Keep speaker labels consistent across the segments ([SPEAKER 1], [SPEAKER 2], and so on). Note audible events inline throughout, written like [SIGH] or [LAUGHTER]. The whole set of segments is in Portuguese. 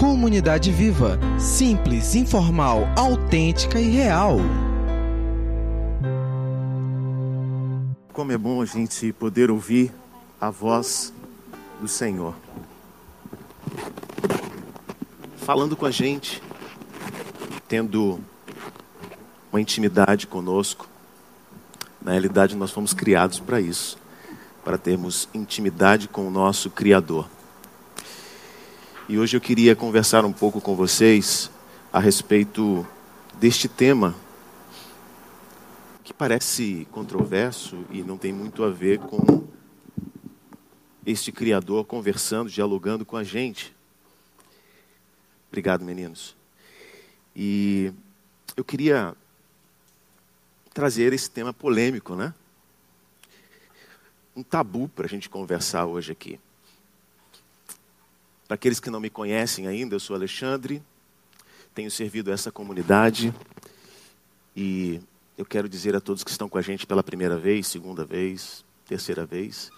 [SPEAKER 1] Comunidade viva, simples, informal, autêntica e real.
[SPEAKER 2] Como é bom a gente poder ouvir a voz do Senhor falando com a gente, tendo uma intimidade conosco. Na realidade, nós fomos criados para isso, para termos intimidade com o nosso Criador. E hoje eu queria conversar um pouco com vocês a respeito deste tema que parece controverso e não tem muito a ver com este Criador conversando, dialogando com a gente. Obrigado, meninos. E eu queria trazer esse tema polêmico, né? Um tabu para a gente conversar hoje aqui. Para aqueles que não me conhecem ainda, eu sou Alexandre, tenho servido essa comunidade e eu quero dizer a todos que estão com a gente pela primeira vez, segunda vez, terceira vez,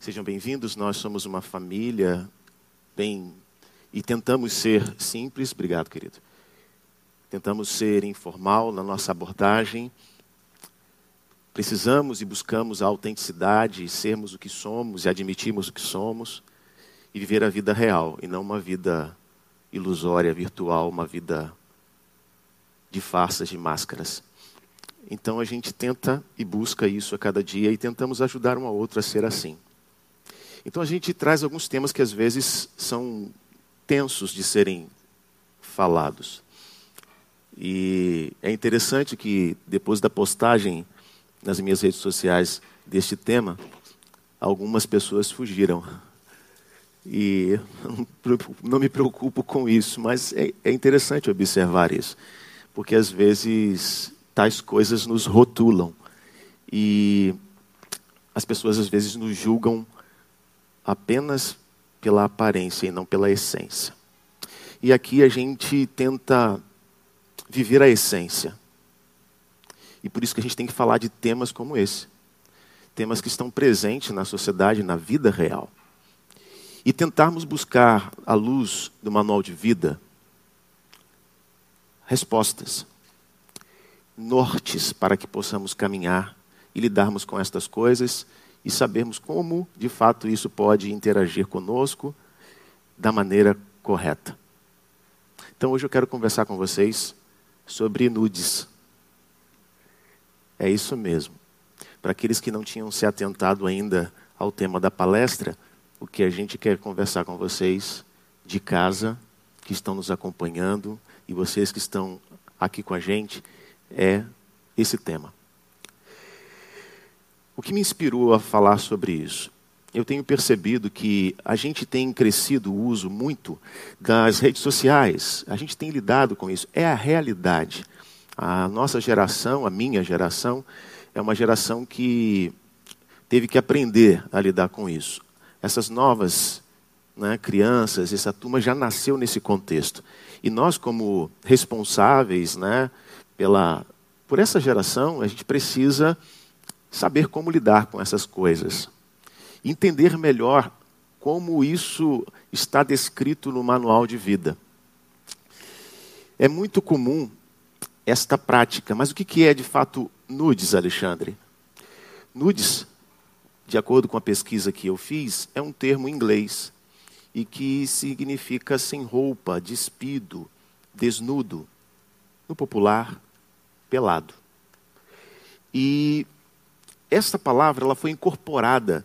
[SPEAKER 2] sejam bem-vindos. Nós somos uma família bem e tentamos ser simples, obrigado, querido. Tentamos ser informal na nossa abordagem. Precisamos e buscamos a autenticidade, sermos o que somos e admitirmos o que somos e viver a vida real e não uma vida ilusória, virtual, uma vida de farsas, de máscaras. Então a gente tenta e busca isso a cada dia e tentamos ajudar um ao outro a ser assim. Então a gente traz alguns temas que às vezes são tensos de serem falados. E é interessante que depois da postagem nas minhas redes sociais deste tema, algumas pessoas fugiram. E não me preocupo com isso, mas é, é interessante observar isso, porque às vezes tais coisas nos rotulam e as pessoas às vezes nos julgam apenas pela aparência e não pela essência. E aqui a gente tenta viver a essência. E por isso que a gente tem que falar de temas como esse. Temas que estão presentes na sociedade, na vida real. E tentarmos buscar, à luz do manual de vida, respostas, nortes para que possamos caminhar e lidarmos com estas coisas e sabermos como, de fato, isso pode interagir conosco da maneira correta. Então, hoje eu quero conversar com vocês sobre nudes. É isso mesmo. Para aqueles que não tinham se atentado ainda ao tema da palestra, o que a gente quer conversar com vocês de casa, que estão nos acompanhando, e vocês que estão aqui com a gente, é esse tema. O que me inspirou a falar sobre isso? Eu tenho percebido que a gente tem crescido o uso muito das redes sociais. A gente tem lidado com isso. É a realidade. A nossa geração, a minha geração, é uma geração que teve que aprender a lidar com isso. Essas novas né, crianças, essa turma já nasceu nesse contexto. E nós, como responsáveis né, pela, por essa geração, a gente precisa saber como lidar com essas coisas. Entender melhor como isso está descrito no manual de vida. É muito comum esta prática, mas o que é de fato nudes, Alexandre? Nudes, de acordo com a pesquisa que eu fiz, é um termo em inglês e que significa sem roupa, despido, desnudo, no popular, pelado. E esta palavra ela foi incorporada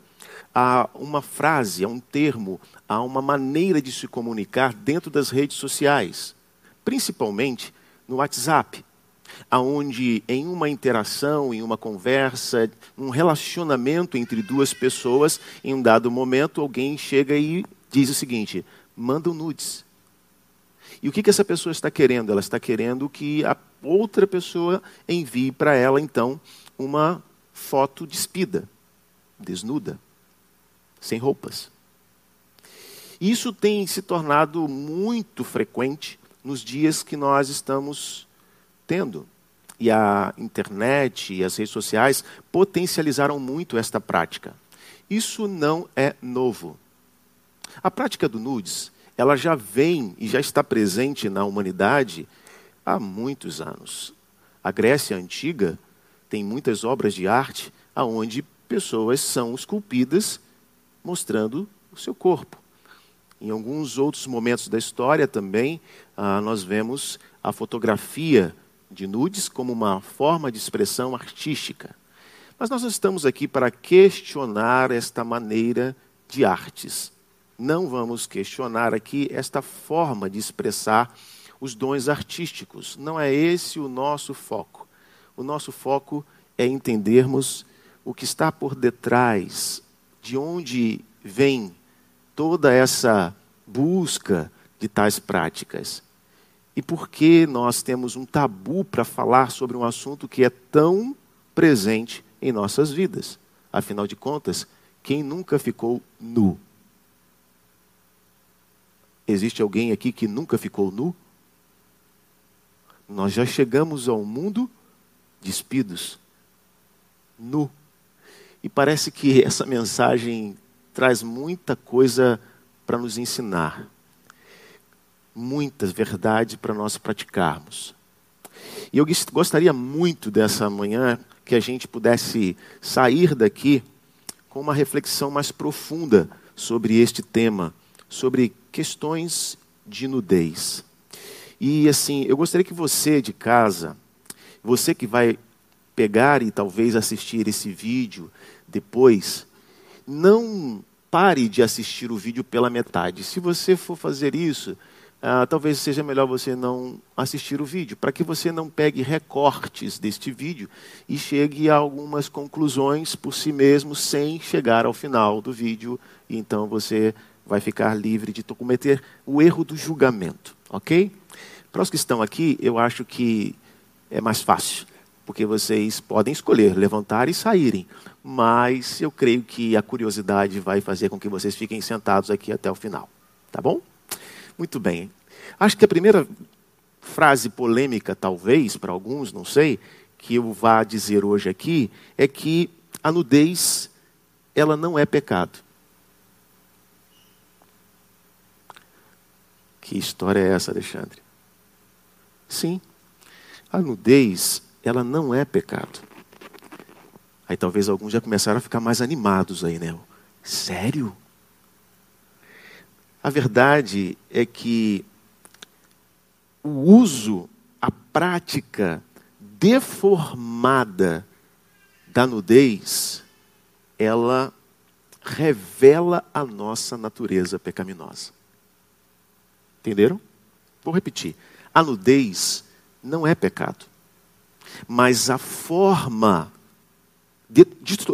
[SPEAKER 2] a uma frase, a um termo, a uma maneira de se comunicar dentro das redes sociais, principalmente no WhatsApp, aonde em uma interação, em uma conversa, um relacionamento entre duas pessoas, em um dado momento alguém chega e diz o seguinte: manda um nudes. E o que, que essa pessoa está querendo? Ela está querendo que a outra pessoa envie para ela, então, uma foto despida, desnuda, sem roupas. Isso tem se tornado muito frequente nos dias que nós estamos tendo. E a internet e as redes sociais potencializaram muito esta prática. Isso não é novo. A prática do nudes ela já vem e já está presente na humanidade há muitos anos. A Grécia antiga tem muitas obras de arte aonde pessoas são esculpidas mostrando o seu corpo. Em alguns outros momentos da história também, ah, nós vemos a fotografia de nudes como uma forma de expressão artística. Mas nós estamos aqui para questionar esta maneira de artes. Não vamos questionar aqui esta forma de expressar os dons artísticos. Não é esse o nosso foco. O nosso foco é entendermos o que está por detrás, de onde vem toda essa busca de tais práticas. E por que nós temos um tabu para falar sobre um assunto que é tão presente em nossas vidas? Afinal de contas, quem nunca ficou nu? Existe alguém aqui que nunca ficou nu? Nós já chegamos ao mundo despidos, nu. E parece que essa mensagem traz muita coisa para nos ensinar, muitas verdades para nós praticarmos. E eu gostaria muito dessa manhã que a gente pudesse sair daqui com uma reflexão mais profunda sobre este tema, sobre questões de nudez. E assim, eu gostaria que você de casa, você que vai pegar e talvez assistir esse vídeo depois, não pare de assistir o vídeo pela metade. Se você for fazer isso, ah, talvez seja melhor você não assistir o vídeo, para que você não pegue recortes deste vídeo e chegue a algumas conclusões por si mesmo sem chegar ao final do vídeo. E então você vai ficar livre de cometer o erro do julgamento, ok? Para os que estão aqui, eu acho que é mais fácil, porque vocês podem escolher levantar e saírem, mas eu creio que a curiosidade vai fazer com que vocês fiquem sentados aqui até o final, tá bom? Muito bem. Acho que a primeira frase polêmica, talvez, para alguns, não sei, que eu vá dizer hoje aqui, é que a nudez, ela não é pecado. Que história é essa, Alexandre? Sim, a nudez, ela não é pecado. Aí talvez alguns já começaram a ficar mais animados aí, né? Sério? A verdade é que o uso, a prática deformada da nudez, ela revela a nossa natureza pecaminosa. Entenderam? Vou repetir. A nudez não é pecado. Mas a forma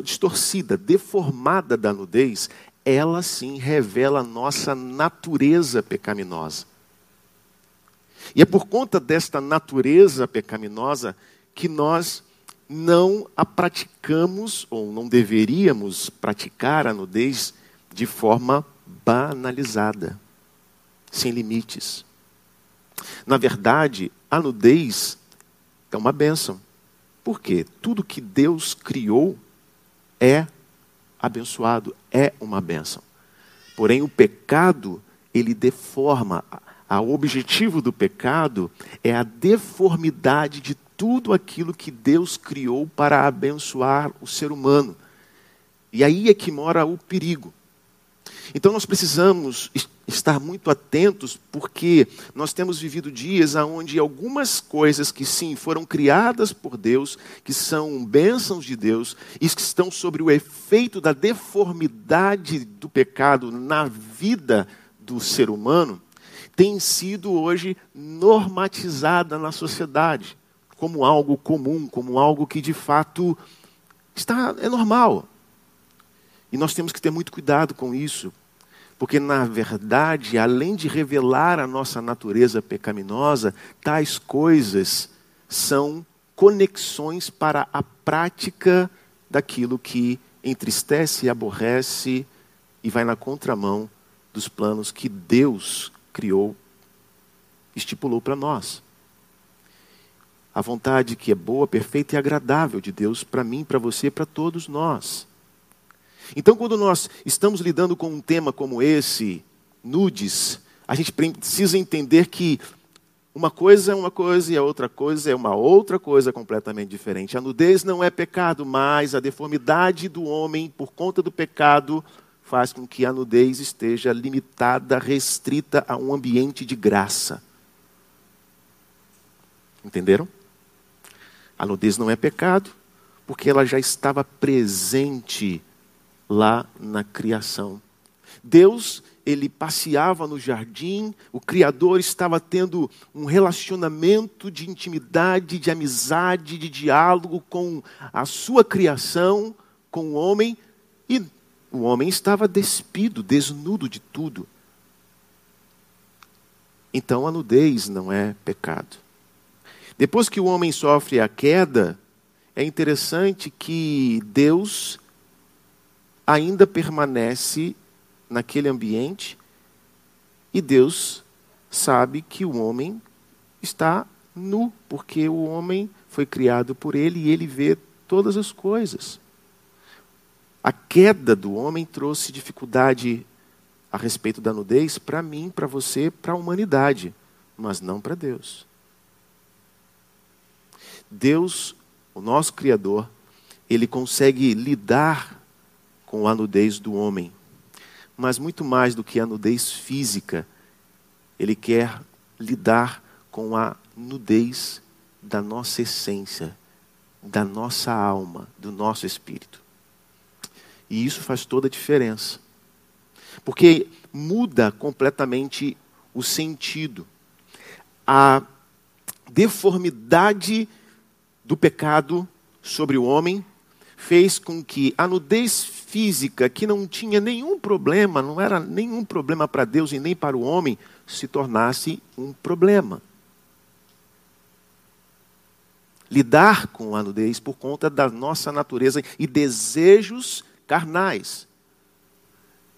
[SPEAKER 2] distorcida, deformada da nudez, ela sim revela a nossa natureza pecaminosa. E é por conta desta natureza pecaminosa que nós não a praticamos, ou não deveríamos praticar a nudez de forma banalizada, sem limites. Na verdade, a nudez é uma bênção. Por quê? Tudo que Deus criou é abençoado, é uma bênção. Porém, o pecado, ele deforma. O objetivo do pecado é a deformidade de tudo aquilo que Deus criou para abençoar o ser humano. E aí é que mora o perigo. Então nós precisamos estar muito atentos, porque nós temos vivido dias onde algumas coisas que sim foram criadas por Deus, que são bênçãos de Deus, e que estão sobre o efeito da deformidade do pecado na vida do ser humano, têm sido hoje normatizada na sociedade como algo comum, como algo que de fato está é normal. E nós temos que ter muito cuidado com isso, porque na verdade, além de revelar a nossa natureza pecaminosa, tais coisas são conexões para a prática daquilo que entristece aborrece e vai na contramão dos planos que Deus criou, estipulou para nós. A vontade que é boa, perfeita e agradável de Deus para mim, para você, para todos nós. Então, quando nós estamos lidando com um tema como esse, nudes, a gente precisa entender que uma coisa é uma coisa e a outra coisa é uma outra coisa completamente diferente. A nudez não é pecado, mas a deformidade do homem por conta do pecado faz com que a nudez esteja limitada, restrita a um ambiente de graça. Entenderam? A nudez não é pecado, porque ela já estava presente lá na criação. Deus, ele passeava no jardim, o Criador estava tendo um relacionamento de intimidade, de amizade, de diálogo com a sua criação, com o homem, e o homem estava despido, desnudo de tudo. Então a nudez não é pecado. Depois que o homem sofre a queda, é interessante que Deus ainda permanece naquele ambiente e Deus sabe que o homem está nu, porque o homem foi criado por ele e ele vê todas as coisas. A queda do homem trouxe dificuldade a respeito da nudez para mim, para você, para a humanidade, mas não para Deus. Deus, o nosso Criador, ele consegue lidar com a nudez do homem. Mas muito mais do que a nudez física, ele quer lidar com a nudez da nossa essência, da nossa alma, do nosso espírito. E isso faz toda a diferença. Porque muda completamente o sentido. A deformidade do pecado sobre o homem fez com que a nudez física, que não tinha nenhum problema, não era nenhum problema para Deus e nem para o homem, se tornasse um problema. Lidar com a nudez por conta da nossa natureza e desejos carnais.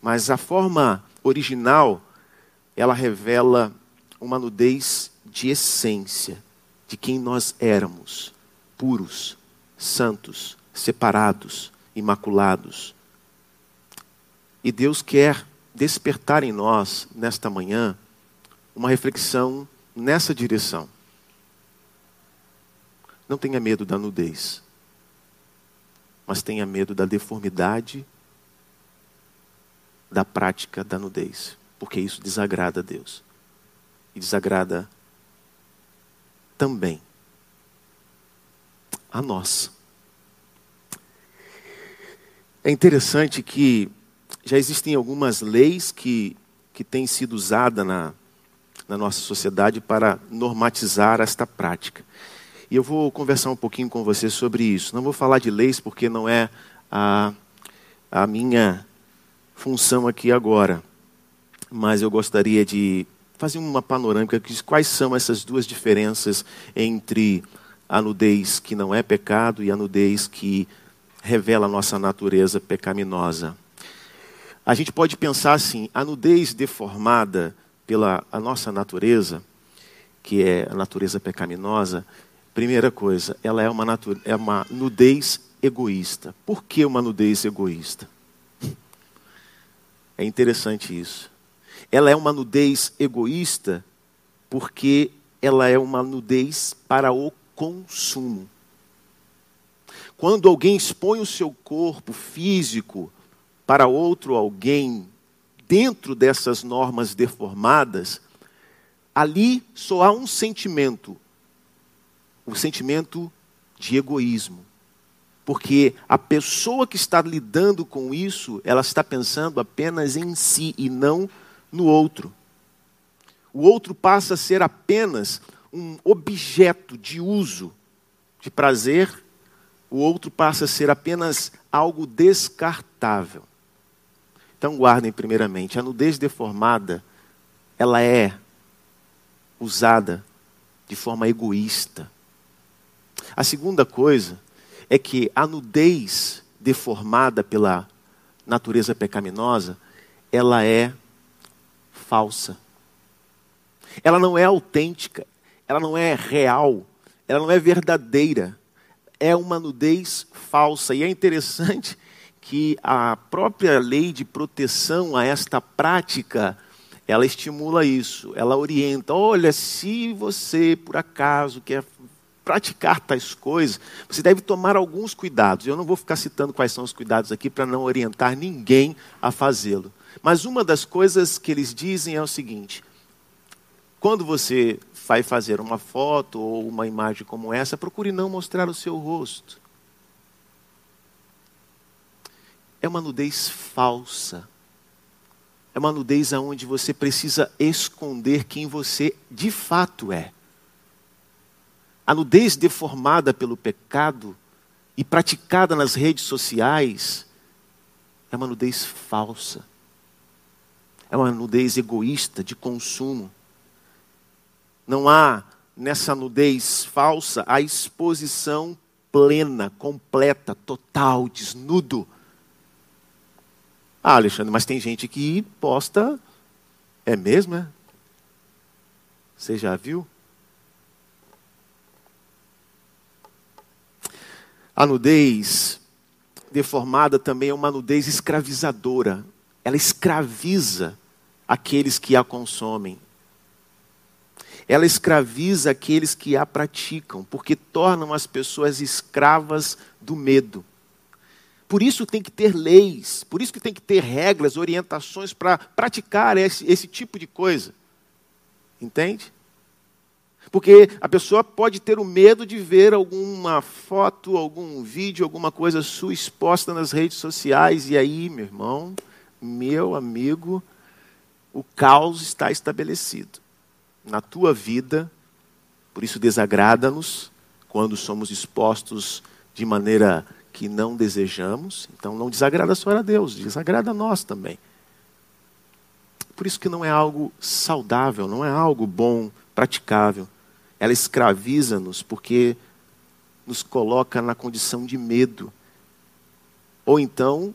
[SPEAKER 2] Mas a forma original, ela revela uma nudez de essência, de quem nós éramos puros, santos, separados, imaculados. E Deus quer despertar em nós, nesta manhã, uma reflexão nessa direção. Não tenha medo da nudez, mas tenha medo da deformidade da prática da nudez, porque isso desagrada a Deus e desagrada também a nós. É interessante que já existem algumas leis que, que têm sido usadas na, na nossa sociedade para normatizar esta prática. E eu vou conversar um pouquinho com você sobre isso. Não vou falar de leis porque não é a, a minha função aqui agora. Mas eu gostaria de fazer uma panorâmica de quais são essas duas diferenças entre a nudez que não é pecado e a nudez que revela a nossa natureza pecaminosa. A gente pode pensar assim: a nudez deformada pela a nossa natureza, que é a natureza pecaminosa, primeira coisa, ela é uma, é uma nudez egoísta. Por que uma nudez egoísta? [LAUGHS] É interessante isso. Ela é uma nudez egoísta porque ela é uma nudez para o consumo. Quando alguém expõe o seu corpo físico para outro alguém dentro dessas normas deformadas, ali só há um sentimento, o sentimento de egoísmo. Porque a pessoa que está lidando com isso, ela está pensando apenas em si e não no outro. O outro passa a ser apenas um objeto de uso, de prazer, o outro passa a ser apenas algo descartável. Então guardem primeiramente, a nudez deformada, ela é usada de forma egoísta. A segunda coisa é que a nudez deformada pela natureza pecaminosa, ela é falsa. Ela não é autêntica, ela não é real, ela não é verdadeira. É uma nudez falsa. E é interessante que a própria lei de proteção a esta prática ela estimula isso, ela orienta. Olha, se você por acaso quer praticar tais coisas, você deve tomar alguns cuidados. Eu não vou ficar citando quais são os cuidados aqui para não orientar ninguém a fazê-lo. Mas uma das coisas que eles dizem é o seguinte: quando você vai fazer uma foto ou uma imagem como essa, procure não mostrar o seu rosto. É uma nudez falsa. É uma nudez aonde você precisa esconder quem você de fato é. A nudez deformada pelo pecado e praticada nas redes sociais é uma nudez falsa. É uma nudez egoísta, de consumo. Não há nessa nudez falsa a exposição plena, completa, total, desnudo. Ah, Alexandre, mas tem gente que posta. É mesmo, é? Você já viu? A nudez deformada também é uma nudez escravizadora. Ela escraviza aqueles que a consomem. Ela escraviza aqueles que a praticam, porque tornam as pessoas escravas do medo. Por isso tem que ter leis, por isso que tem que ter regras, orientações para praticar esse, esse tipo de coisa. Entende? Porque a pessoa pode ter o medo de ver alguma foto, algum vídeo, alguma coisa sua exposta nas redes sociais, e aí, meu irmão, meu amigo, o caos está estabelecido na tua vida, por isso desagrada-nos quando somos expostos de maneira que não desejamos. Então não desagrada só a Deus, desagrada a nós também. Por isso que não é algo saudável, não é algo bom, praticável ela escraviza-nos porque nos coloca na condição de medo. Ou então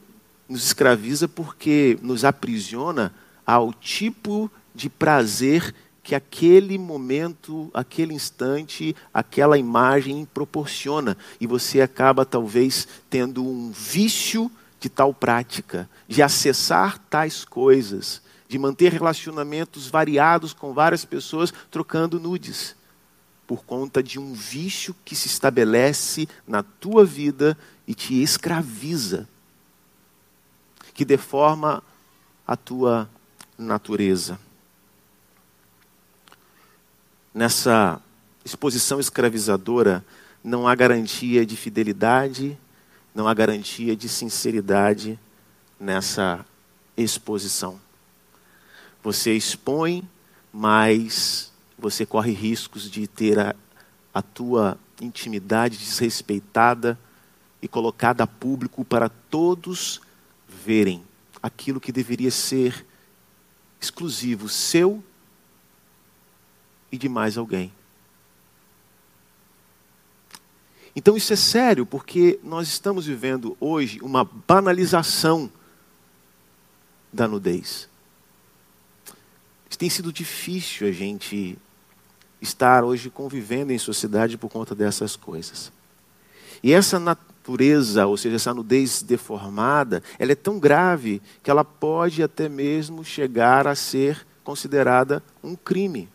[SPEAKER 2] nos escraviza porque nos aprisiona ao tipo de prazer que aquele momento, aquele instante, aquela imagem proporciona. E você acaba talvez tendo um vício de tal prática, de acessar tais coisas, de manter relacionamentos variados com várias pessoas trocando nudes por conta de um vício que se estabelece na tua vida e te escraviza, que deforma a tua natureza. Nessa exposição escravizadora, não há garantia de fidelidade, não há garantia de sinceridade nessa exposição. Você expõe, mas você corre riscos de ter a, a tua intimidade desrespeitada e colocada a público para todos verem aquilo que deveria ser exclusivo seu e de mais alguém. Então isso é sério, porque nós estamos vivendo hoje uma banalização da nudez. Tem sido difícil a gente estar hoje convivendo em sociedade por conta dessas coisas. E essa natureza, ou seja, essa nudez deformada, ela é tão grave que ela pode até mesmo chegar a ser considerada um crime.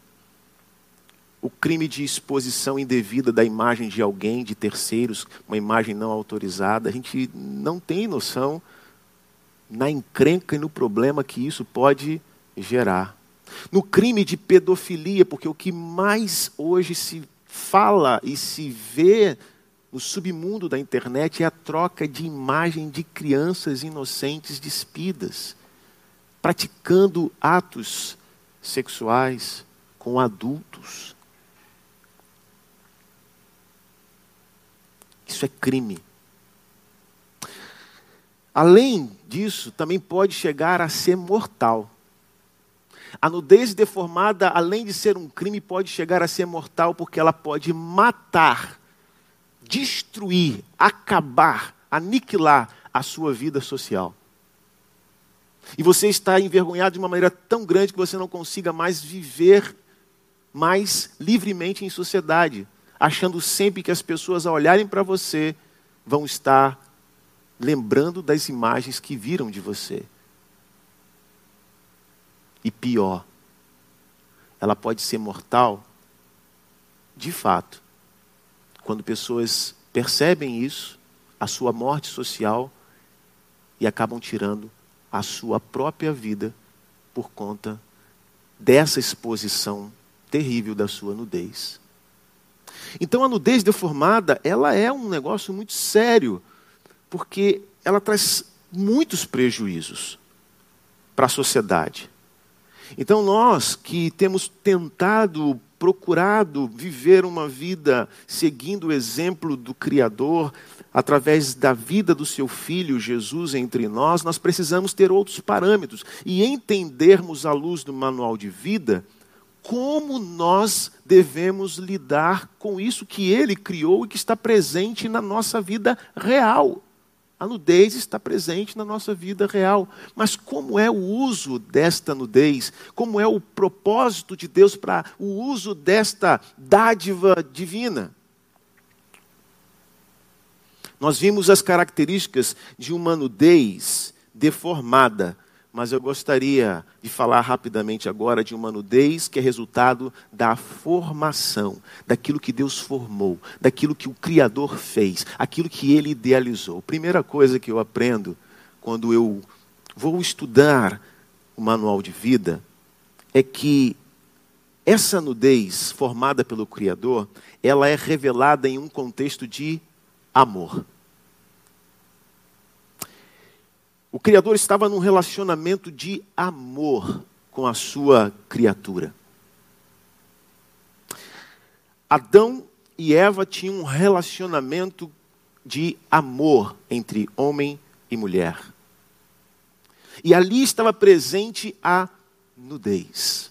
[SPEAKER 2] O crime de exposição indevida da imagem de alguém, de terceiros, uma imagem não autorizada, a gente não tem noção na encrenca e no problema que isso pode gerar no crime de pedofilia, porque o que mais hoje se fala e se vê no submundo da internet é a troca de imagem de crianças inocentes despidas, praticando atos sexuais com adultos. Isso é crime. Além disso, também pode chegar a ser mortal. A nudez deformada, além de ser um crime, pode chegar a ser mortal porque ela pode matar, destruir, acabar, aniquilar a sua vida social. E você está envergonhado de uma maneira tão grande que você não consiga mais viver mais livremente em sociedade, achando sempre que as pessoas, ao olharem para você, vão estar lembrando das imagens que viram de você. E pior, ela pode ser mortal, de fato, quando pessoas percebem isso, a sua morte social, e acabam tirando a sua própria vida por conta dessa exposição terrível da sua nudez. Então a nudez deformada, ela é um negócio muito sério, porque ela traz muitos prejuízos para a sociedade. Então nós que temos tentado, procurado viver uma vida seguindo o exemplo do Criador, através da vida do seu filho Jesus entre nós, nós precisamos ter outros parâmetros e entendermos à luz do manual de vida como nós devemos lidar com isso que ele criou e que está presente na nossa vida real. A nudez está presente na nossa vida real. Mas como é o uso desta nudez? Como é o propósito de Deus para o uso desta dádiva divina? Nós vimos as características de uma nudez deformada, mas eu gostaria de falar rapidamente agora de uma nudez que é resultado da formação, daquilo que Deus formou, daquilo que o Criador fez, aquilo que ele idealizou. Primeira coisa que eu aprendo quando eu vou estudar o manual de vida é que essa nudez formada pelo Criador, ela é revelada em um contexto de amor. O Criador estava num relacionamento de amor com a sua criatura. Adão e Eva tinham um relacionamento de amor entre homem e mulher. E ali estava presente a nudez.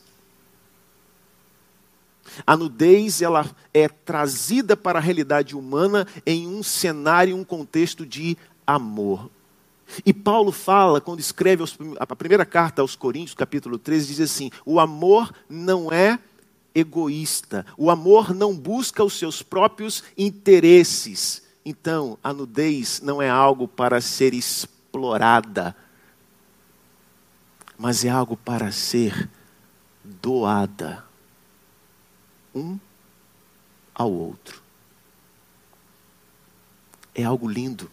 [SPEAKER 2] A nudez ela é trazida para a realidade humana em um cenário, um contexto de amor. E Paulo fala, quando escreve a primeira carta aos Coríntios, capítulo 13, diz assim: o amor não é egoísta, o amor não busca os seus próprios interesses. Então, a nudez não é algo para ser explorada, mas é algo para ser doada um ao outro. É algo lindo.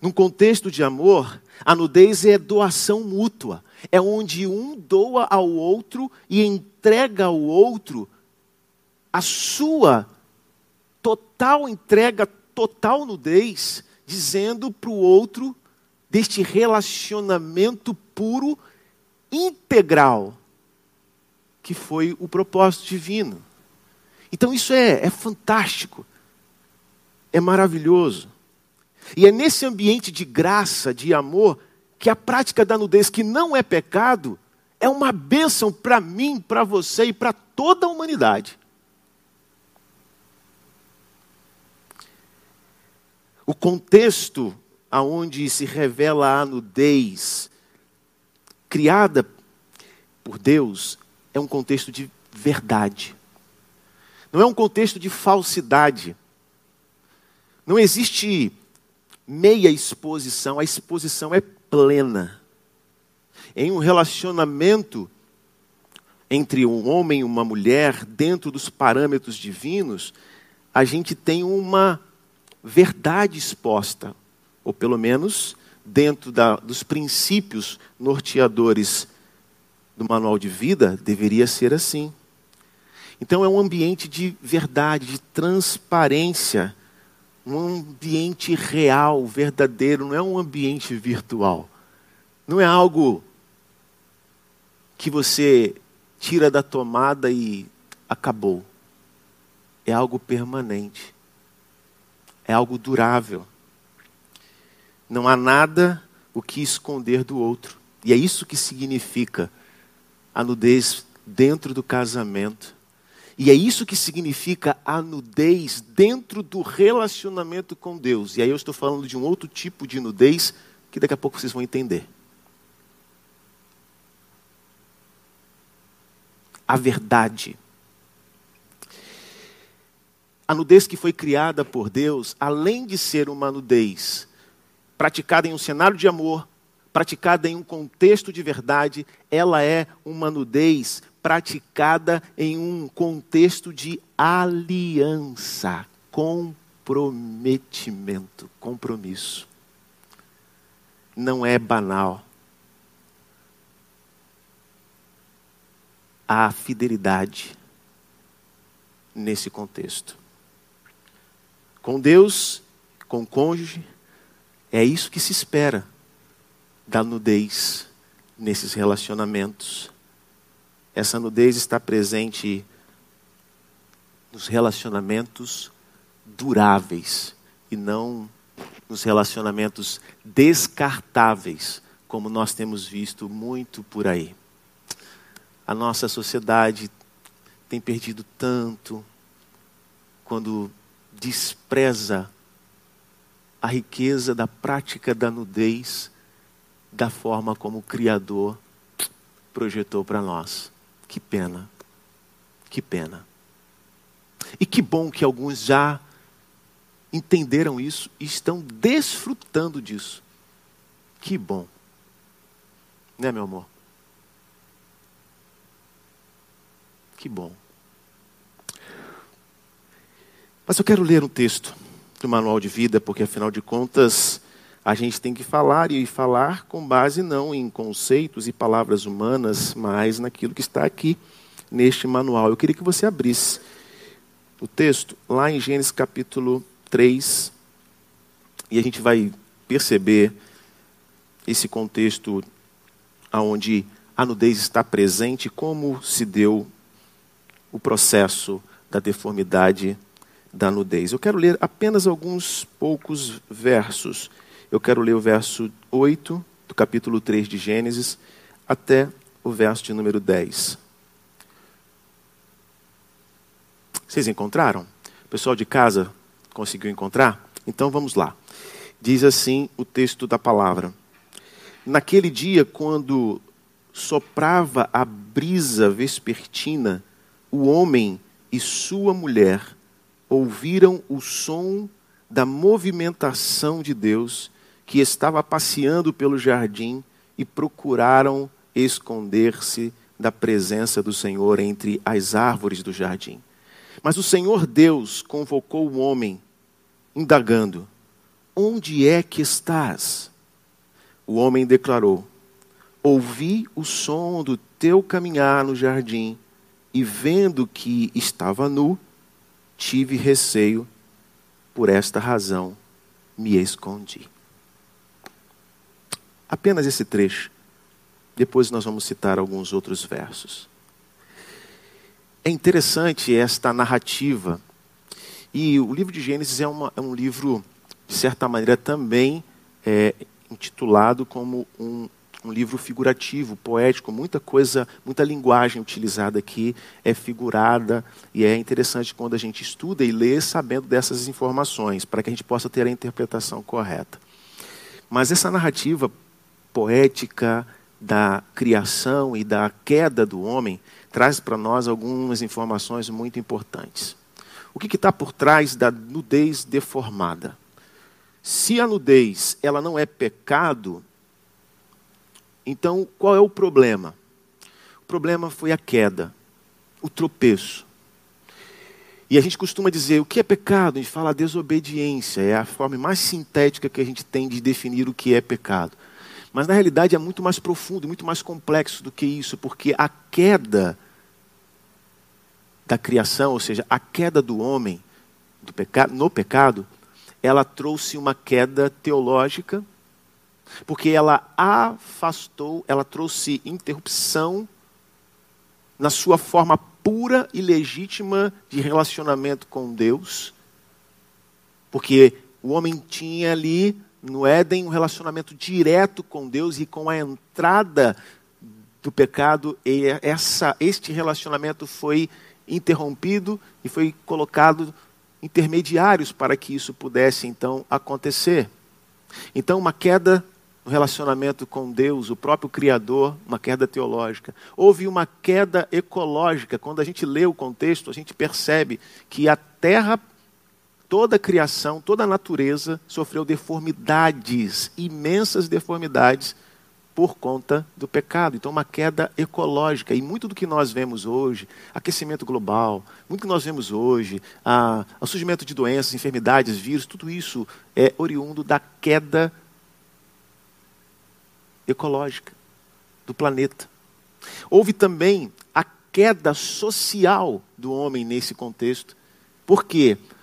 [SPEAKER 2] Num contexto de amor, a nudez é doação mútua. É onde um doa ao outro e entrega ao outro a sua total entrega, total nudez, dizendo para o outro deste relacionamento puro, integral, que foi o propósito divino. Então isso é, é fantástico, é maravilhoso. E é nesse ambiente de graça, de amor, que a prática da nudez, que não é pecado, é uma bênção para mim, para você e para toda a humanidade. O contexto aonde se revela a nudez criada por Deus é um contexto de verdade. Não é um contexto de falsidade. Não existe meia exposição, a exposição é plena. Em um relacionamento entre um homem e uma mulher, dentro dos parâmetros divinos, a gente tem uma verdade exposta, ou pelo menos dentro da, dos princípios norteadores do manual de vida, deveria ser assim. Então é um ambiente de verdade, de transparência um ambiente real, verdadeiro, não é um ambiente virtual. Não é algo que você tira da tomada e acabou. É algo permanente. É algo durável. Não há nada o que esconder do outro. E é isso que significa a nudez dentro do casamento e é isso que significa a nudez dentro do relacionamento com Deus. E aí eu estou falando de um outro tipo de nudez que daqui a pouco vocês vão entender. A verdade. A nudez que foi criada por Deus, além de ser uma nudez praticada em um cenário de amor, praticada em um contexto de verdade, ela é uma nudez praticada em um contexto de aliança, comprometimento, compromisso. Não é banal. Há fidelidade nesse contexto. Com Deus, com o cônjuge, é isso que se espera da nudez nesses relacionamentos. Essa nudez está presente nos relacionamentos duráveis e não nos relacionamentos descartáveis, como nós temos visto muito por aí. A nossa sociedade tem perdido tanto quando despreza a riqueza da prática da nudez da forma como o Criador projetou para nós. Que pena. Que pena. E que bom que alguns já entenderam isso e estão desfrutando disso. Que bom. Né, meu amor? Que bom. Mas eu quero ler um texto do Manual de Vida, porque afinal de contas, a gente tem que falar e falar com base não em conceitos e palavras humanas, mas naquilo que está aqui neste manual. Eu queria que você abrisse o texto lá em Gênesis capítulo 3, e a gente vai perceber esse contexto onde a nudez está presente, como se deu o processo da deformidade da nudez. Eu quero ler apenas alguns poucos versos. Eu quero ler o verso 8 do capítulo 3 de Gênesis até o verso de número 10. Vocês encontraram? O pessoal de casa conseguiu encontrar? Então vamos lá. Diz assim o texto da palavra: Naquele dia, quando soprava a brisa vespertina, o homem e sua mulher ouviram o som da movimentação de Deus que estava passeando pelo jardim e procuraram esconder-se da presença do Senhor entre as árvores do jardim. Mas o Senhor Deus convocou o homem, indagando: Onde é que estás? O homem declarou: Ouvi o som do teu caminhar no jardim e vendo que estava nu, tive receio, por esta razão me escondi. Apenas esse trecho. Depois nós vamos citar alguns outros versos. É interessante esta narrativa. E o livro de Gênesis é, uma, é um livro, de certa maneira, também é, intitulado como um, um livro figurativo, poético, muita coisa, muita linguagem utilizada aqui é figurada e é interessante quando a gente estuda e lê sabendo dessas informações, para que a gente possa ter a interpretação correta. Mas essa narrativa poética da criação e da queda do homem traz para nós algumas informações muito importantes. O que está por trás da nudez deformada? Se a nudez ela não é pecado, então, qual é o problema? O problema foi a queda, o tropeço. E a gente costuma dizer o que é pecado? A gente fala desobediência, é a forma mais sintética que a gente tem de definir o que é pecado. Mas na realidade é muito mais profundo, muito mais complexo do que isso, porque a queda da criação, ou seja, a queda do homem do pecado, no pecado, ela trouxe uma queda teológica, porque ela afastou, ela trouxe interrupção na sua forma pura e legítima de relacionamento com Deus, porque o homem tinha ali no Éden um relacionamento direto com Deus e com a entrada do pecado, e essa, este relacionamento foi interrompido e foi colocado intermediários para que isso pudesse então acontecer. Então, uma queda no relacionamento com Deus, o próprio Criador, uma queda teológica. Houve uma queda ecológica. Quando a gente lê o contexto, a gente percebe que a terra, toda a criação, toda a natureza sofreu deformidades, imensas deformidades por conta do pecado. Então, uma queda ecológica. E muito do que nós vemos hoje, aquecimento global, muito do que nós vemos hoje, a, o surgimento de doenças, enfermidades, vírus, tudo isso é oriundo da queda ecológica do planeta. Houve também a queda social do homem nesse contexto. Por quê? Porque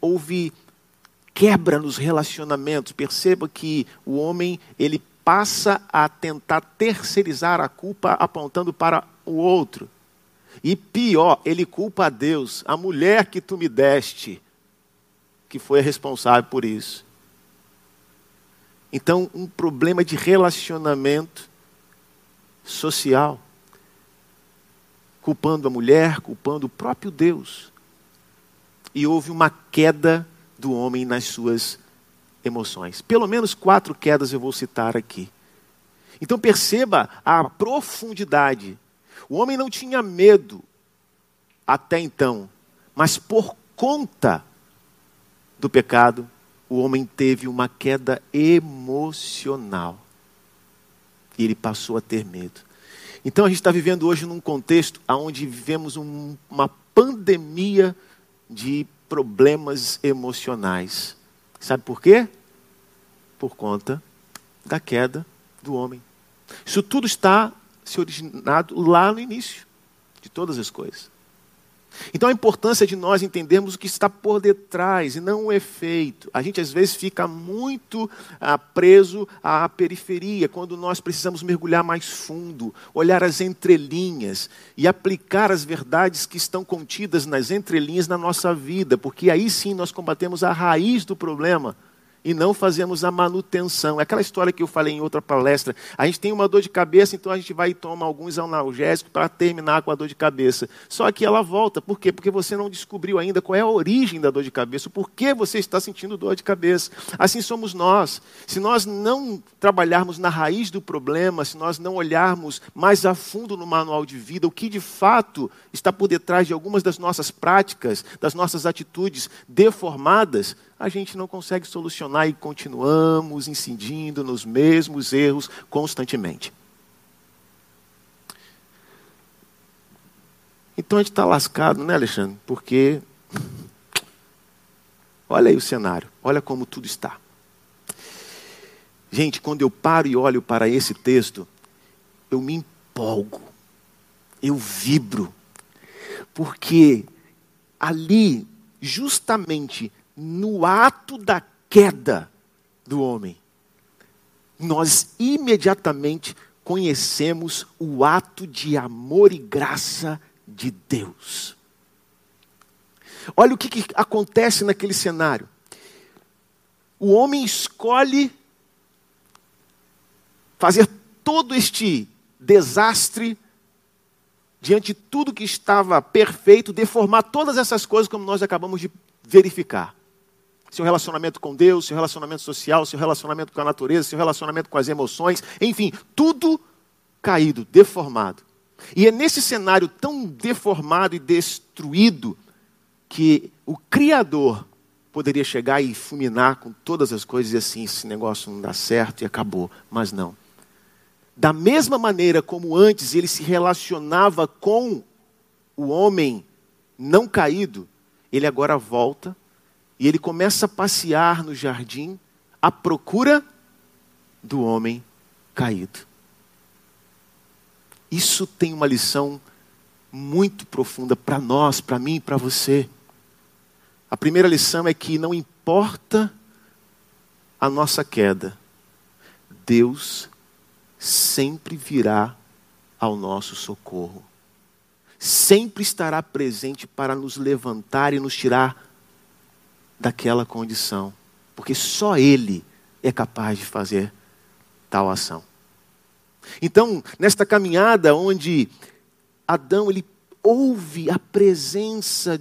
[SPEAKER 2] houve quebra nos relacionamentos. Perceba que o homem ele passa a tentar terceirizar a culpa apontando para o outro. E pior, ele culpa a Deus, a mulher que tu me deste, que foi a responsável por isso. Então, um problema de relacionamento social, culpando a mulher, culpando o próprio Deus. E houve uma queda do homem nas suas emoções. Pelo menos quatro quedas eu vou citar aqui. Então perceba a profundidade. O homem não tinha medo até então, mas por conta do pecado, o homem teve uma queda emocional. E ele passou a ter medo. Então a gente está vivendo hoje num contexto onde vivemos um, uma pandemia de problemas emocionais. Sabe por quê? Por conta da queda do homem. Isso tudo está se originado lá no início de todas as coisas. Então a importância de nós entendermos o que está por detrás e não o efeito. A gente às vezes fica muito ah, preso à periferia, quando nós precisamos mergulhar mais fundo, olhar as entrelinhas e aplicar as verdades que estão contidas nas entrelinhas na nossa vida, porque aí sim nós combatemos a raiz do problema e não fazemos a manutenção. É aquela história que eu falei em outra palestra. A gente tem uma dor de cabeça, então a gente vai e toma alguns analgésicos para terminar com a dor de cabeça. Só que ela volta. Por quê? Porque você não descobriu ainda qual é a origem da dor de cabeça, por que você está sentindo dor de cabeça. Assim somos nós. Se nós não trabalharmos na raiz do problema, se nós não olharmos mais a fundo no manual de vida, o que de fato está por detrás de algumas das nossas práticas, das nossas atitudes deformadas, a gente não consegue solucionar e continuamos incidindo nos mesmos erros constantemente. Então a gente está lascado, né, Alexandre? Porque. [LAUGHS] Olha aí o cenário, olha como tudo está. Gente, quando eu paro e olho para esse texto, eu me empolgo, eu vibro, porque ali, justamente no ato da queda do homem, nós imediatamente conhecemos o ato de amor e graça de Deus. Olha o que, que acontece naquele cenário. O homem escolhe fazer todo este desastre diante de tudo que estava perfeito, deformar todas essas coisas como nós acabamos de verificar seu relacionamento com Deus, seu relacionamento social, seu relacionamento com a natureza, seu relacionamento com as emoções, enfim, tudo caído, deformado. E é nesse cenário tão deformado e destruído que o Criador poderia chegar e fulminar com todas as coisas e assim, esse negócio não dá certo e acabou. Mas não. Da mesma maneira como antes ele se relacionava com o homem não caído, ele agora volta e ele começa a passear no jardim à procura do homem caído. Isso tem uma lição muito profunda para nós, para mim e para você. A primeira lição é que não importa a nossa queda, Deus sempre virá ao nosso socorro. Sempre estará presente para nos levantar e nos tirar daquela condição, porque só Ele é capaz de fazer tal ação. Então, nesta caminhada onde Adão ele ouve a presença,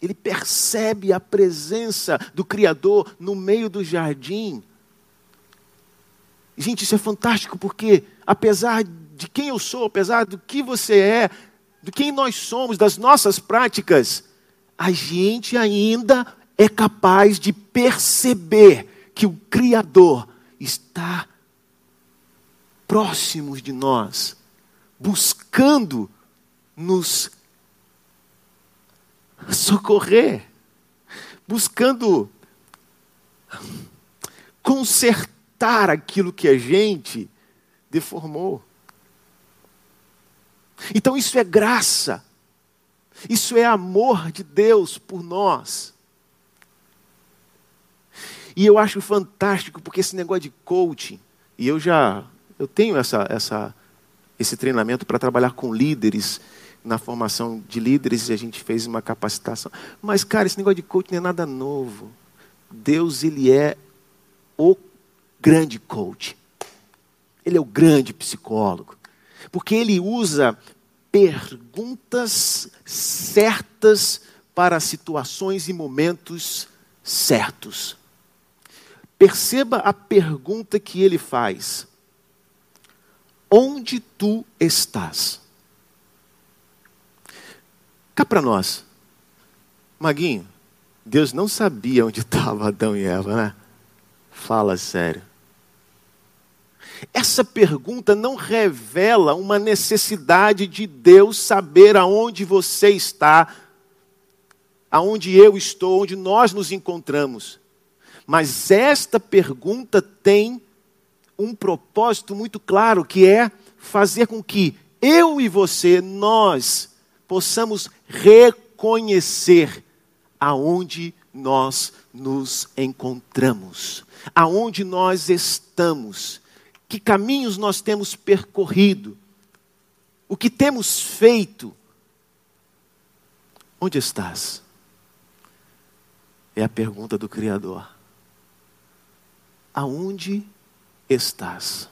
[SPEAKER 2] ele percebe a presença do Criador no meio do jardim. Gente, isso é fantástico porque, apesar de quem eu sou, apesar do que você é, de quem nós somos, das nossas práticas, a gente ainda é capaz de perceber que o Criador está próximos de nós, buscando nos socorrer, buscando consertar aquilo que a gente deformou. Então isso é graça. Isso é amor de Deus por nós. E eu acho fantástico porque esse negócio de coaching, e eu já eu tenho essa, essa, esse treinamento para trabalhar com líderes, na formação de líderes, e a gente fez uma capacitação. Mas, cara, esse negócio de coaching não é nada novo. Deus, ele é o grande coach. Ele é o grande psicólogo. Porque ele usa perguntas certas para situações e momentos certos. Perceba a pergunta que ele faz: Onde tu estás? Cá para nós. Maguinho, Deus não sabia onde [LAUGHS] estava Adão e Eva, né? Fala sério. Essa pergunta não revela uma necessidade de Deus saber aonde você está, aonde eu estou, onde nós nos encontramos. Mas esta pergunta tem um propósito muito claro, que é fazer com que eu e você, nós, possamos reconhecer aonde nós nos encontramos, aonde nós estamos que caminhos nós temos percorrido, o que temos feito. Onde estás? É a pergunta do Criador. Aonde estás?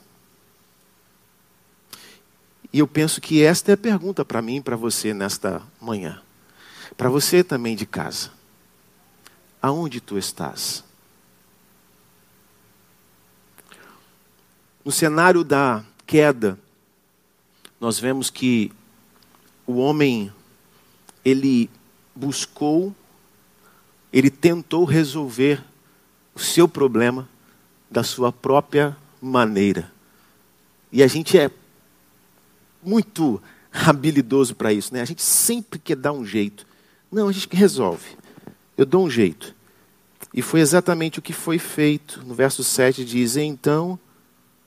[SPEAKER 2] E eu penso que esta é a pergunta para mim e para você nesta manhã. Para você também de casa. Aonde tu estás? No cenário da queda, nós vemos que o homem ele buscou, ele tentou resolver o seu problema da sua própria maneira. E a gente é muito habilidoso para isso, né? A gente sempre quer dar um jeito. Não, a gente resolve. Eu dou um jeito. E foi exatamente o que foi feito. No verso 7 diz: Então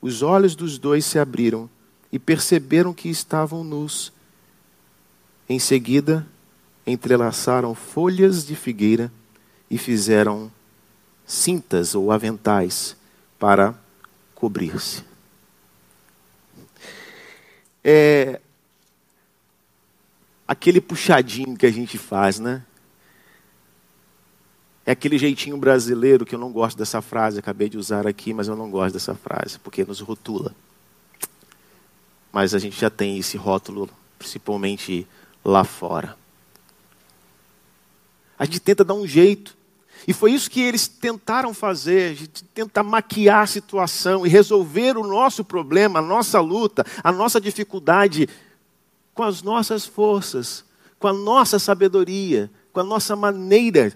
[SPEAKER 2] os olhos dos dois se abriram e perceberam que estavam nus. Em seguida, entrelaçaram folhas de figueira e fizeram cintas ou aventais para cobrir-se. É aquele puxadinho que a gente faz, né? É aquele jeitinho brasileiro que eu não gosto dessa frase, acabei de usar aqui, mas eu não gosto dessa frase, porque nos rotula. Mas a gente já tem esse rótulo, principalmente lá fora. A gente tenta dar um jeito. E foi isso que eles tentaram fazer, a gente tenta maquiar a situação e resolver o nosso problema, a nossa luta, a nossa dificuldade com as nossas forças, com a nossa sabedoria, com a nossa maneira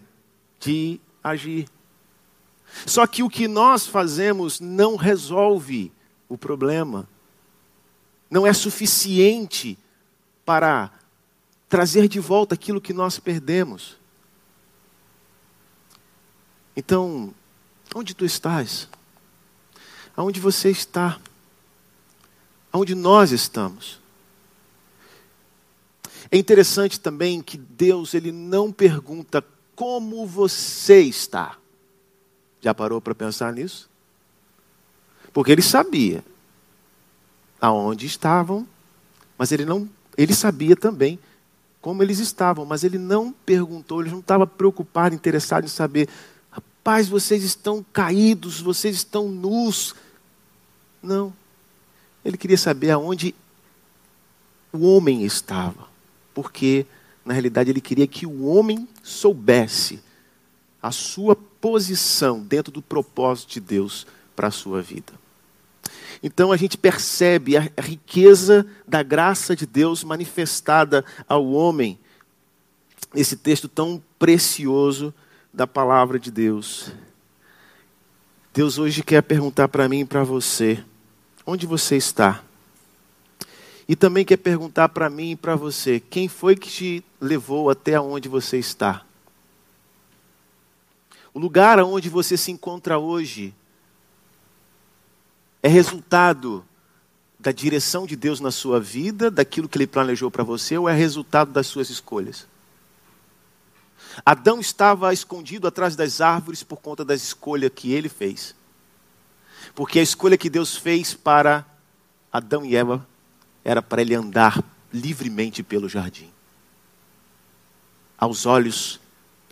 [SPEAKER 2] de agir. Só que o que nós fazemos não resolve o problema. Não é suficiente para trazer de volta aquilo que nós perdemos. Então, onde tu estás? Aonde você está? Aonde nós estamos? É interessante também que Deus ele não pergunta como você está. Já parou para pensar nisso? Porque ele sabia aonde estavam, mas ele não, ele sabia também como eles estavam, mas ele não perguntou, ele não estava preocupado, interessado em saber, rapaz, vocês estão caídos, vocês estão nus. Não. Ele queria saber aonde o homem estava, porque na realidade, ele queria que o homem soubesse a sua posição dentro do propósito de Deus para a sua vida. Então a gente percebe a riqueza da graça de Deus manifestada ao homem nesse texto tão precioso da palavra de Deus. Deus hoje quer perguntar para mim e para você: onde você está. E também quer perguntar para mim e para você: quem foi que te levou até onde você está? O lugar onde você se encontra hoje é resultado da direção de Deus na sua vida, daquilo que Ele planejou para você, ou é resultado das suas escolhas? Adão estava escondido atrás das árvores por conta da escolha que ele fez. Porque a escolha que Deus fez para Adão e Eva era para ele andar livremente pelo jardim. Aos olhos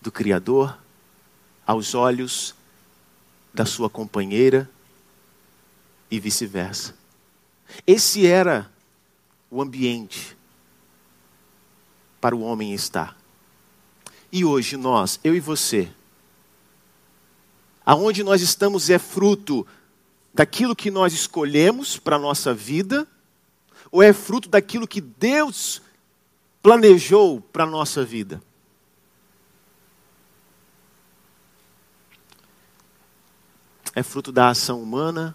[SPEAKER 2] do Criador, aos olhos da sua companheira e vice-versa. Esse era o ambiente para o homem estar. E hoje nós, eu e você, aonde nós estamos é fruto daquilo que nós escolhemos para a nossa vida, ou é fruto daquilo que Deus planejou para a nossa vida? É fruto da ação humana,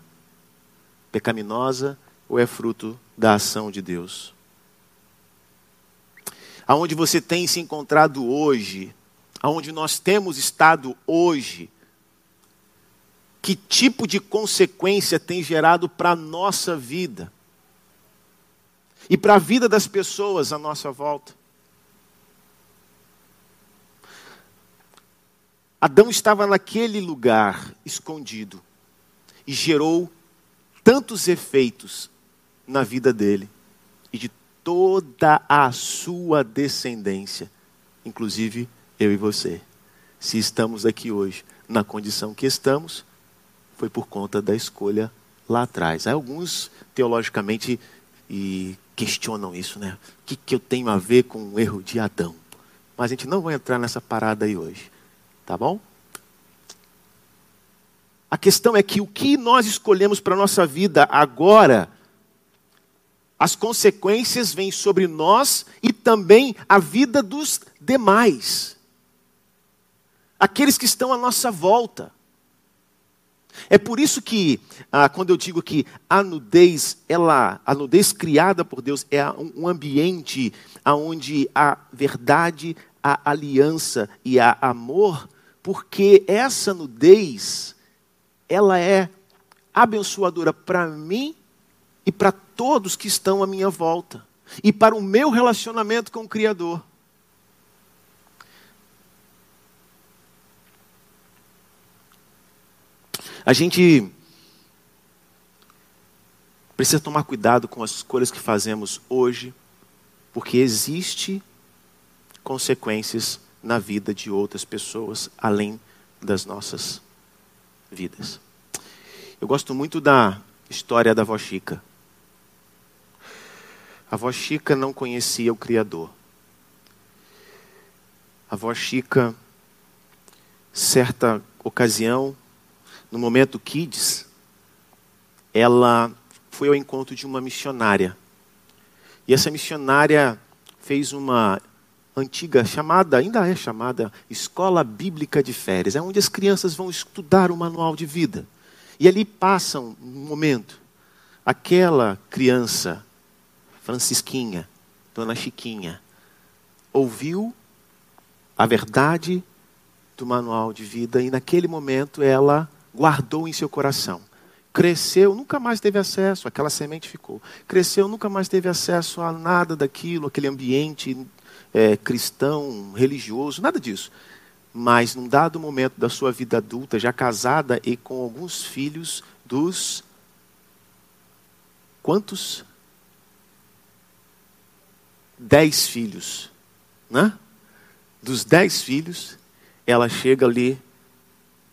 [SPEAKER 2] pecaminosa, ou é fruto da ação de Deus? Aonde você tem se encontrado hoje, aonde nós temos estado hoje, que tipo de consequência tem gerado para a nossa vida e para a vida das pessoas à nossa volta. Adão estava naquele lugar escondido e gerou tantos efeitos na vida dele de toda a sua descendência, inclusive eu e você. Se estamos aqui hoje na condição que estamos, foi por conta da escolha lá atrás. Alguns teologicamente e questionam isso, né? O que, que eu tenho a ver com o erro de Adão? Mas a gente não vai entrar nessa parada aí hoje, tá bom? A questão é que o que nós escolhemos para a nossa vida agora as consequências vêm sobre nós e também a vida dos demais. Aqueles que estão à nossa volta. É por isso que, ah, quando eu digo que a nudez, ela, a nudez criada por Deus é um ambiente onde há verdade, há aliança e há amor, porque essa nudez, ela é abençoadora para mim e para todos que estão à minha volta e para o meu relacionamento com o Criador. A gente precisa tomar cuidado com as escolhas que fazemos hoje, porque existe consequências na vida de outras pessoas além das nossas vidas. Eu gosto muito da história da avó Chica. A avó Chica não conhecia o Criador. A avó Chica, certa ocasião, no momento Kids, ela foi ao encontro de uma missionária. E essa missionária fez uma antiga chamada, ainda é chamada Escola Bíblica de Férias, é onde as crianças vão estudar o manual de vida. E ali passam um momento. Aquela criança Francisquinha, Dona Chiquinha, ouviu a verdade do manual de vida e naquele momento ela guardou em seu coração. Cresceu, nunca mais teve acesso, aquela semente ficou. Cresceu, nunca mais teve acesso a nada daquilo, aquele ambiente é, cristão, religioso, nada disso. Mas num dado momento da sua vida adulta, já casada e com alguns filhos dos. Quantos? Dez filhos. Né? Dos dez filhos, ela chega ali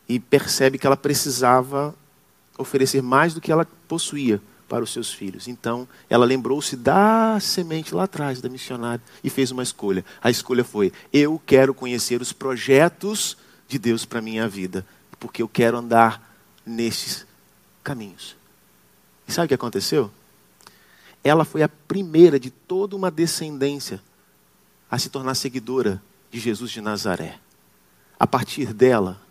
[SPEAKER 2] e percebe que ela precisava oferecer mais do que ela possuía para os seus filhos. Então, ela lembrou-se da semente lá atrás, da missionária, e fez uma escolha. A escolha foi: eu quero conhecer os projetos de Deus para a minha vida, porque eu quero andar nestes caminhos. E sabe o que aconteceu? Ela foi a primeira de toda uma descendência a se tornar seguidora de Jesus de Nazaré. A partir dela,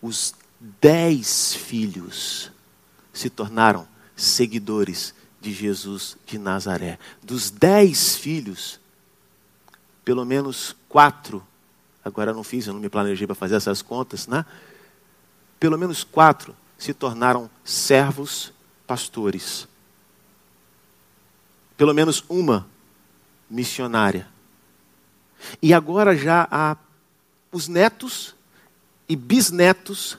[SPEAKER 2] os dez filhos se tornaram seguidores de Jesus de Nazaré. Dos dez filhos, pelo menos quatro, agora eu não fiz, eu não me planejei para fazer essas contas, né? Pelo menos quatro se tornaram servos pastores. Pelo menos uma missionária. E agora já há os netos e bisnetos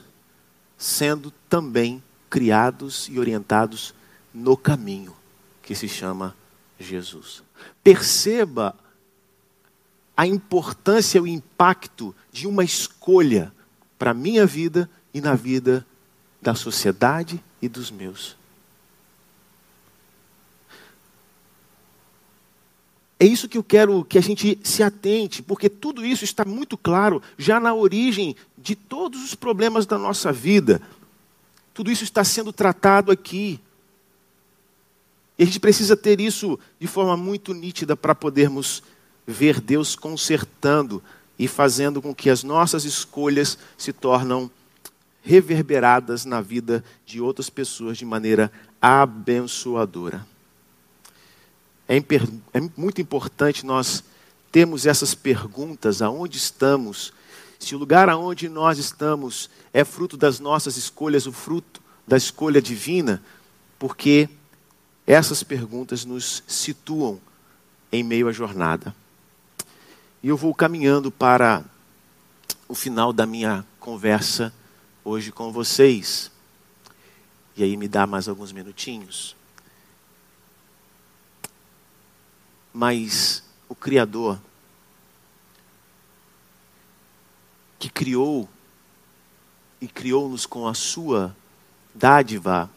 [SPEAKER 2] sendo também criados e orientados no caminho que se chama Jesus. Perceba a importância e o impacto de uma escolha para a minha vida e na vida da sociedade e dos meus. É isso que eu quero que a gente se atente, porque tudo isso está muito claro já na origem de todos os problemas da nossa vida. Tudo isso está sendo tratado aqui. E a gente precisa ter isso de forma muito nítida para podermos ver Deus consertando e fazendo com que as nossas escolhas se tornam reverberadas na vida de outras pessoas de maneira abençoadora. É, é muito importante nós termos essas perguntas: aonde estamos? Se o lugar aonde nós estamos é fruto das nossas escolhas, o fruto da escolha divina, porque essas perguntas nos situam em meio à jornada. E eu vou caminhando para o final da minha conversa hoje com vocês. E aí me dá mais alguns minutinhos. Mas o Criador, que criou e criou-nos com a sua dádiva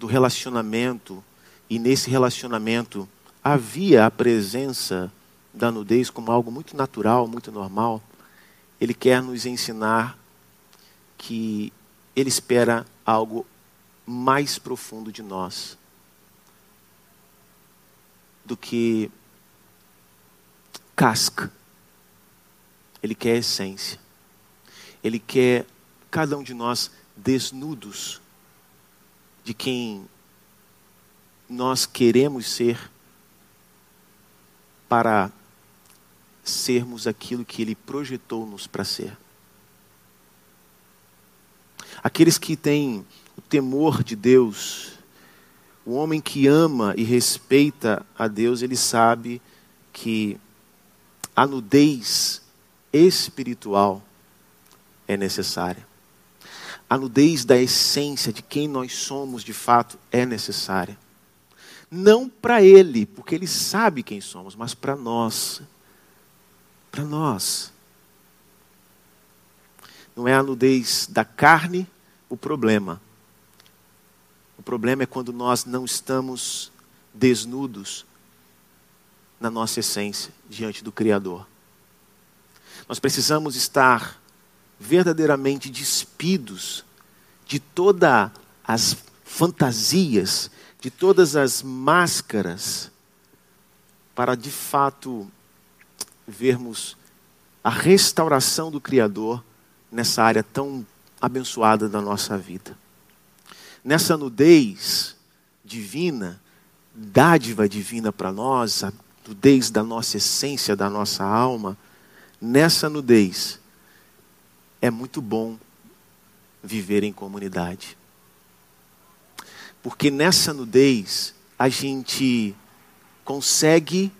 [SPEAKER 2] do relacionamento, e nesse relacionamento havia a presença da nudez como algo muito natural, muito normal. Ele quer nos ensinar que ele espera algo mais profundo de nós do que casca. Ele quer essência. Ele quer cada um de nós desnudos de quem nós queremos ser para sermos aquilo que Ele projetou-nos para ser. Aqueles que têm o temor de Deus, o homem que ama e respeita a Deus, ele sabe que a nudez espiritual é necessária. A nudez da essência de quem nós somos de fato é necessária. Não para ele, porque ele sabe quem somos, mas para nós. Para nós. Não é a nudez da carne o problema. O problema é quando nós não estamos desnudos na nossa essência diante do Criador. Nós precisamos estar verdadeiramente despidos de todas as fantasias, de todas as máscaras, para de fato vermos a restauração do Criador nessa área tão abençoada da nossa vida. Nessa nudez divina, dádiva divina para nós, a nudez da nossa essência, da nossa alma, nessa nudez é muito bom viver em comunidade. Porque nessa nudez a gente consegue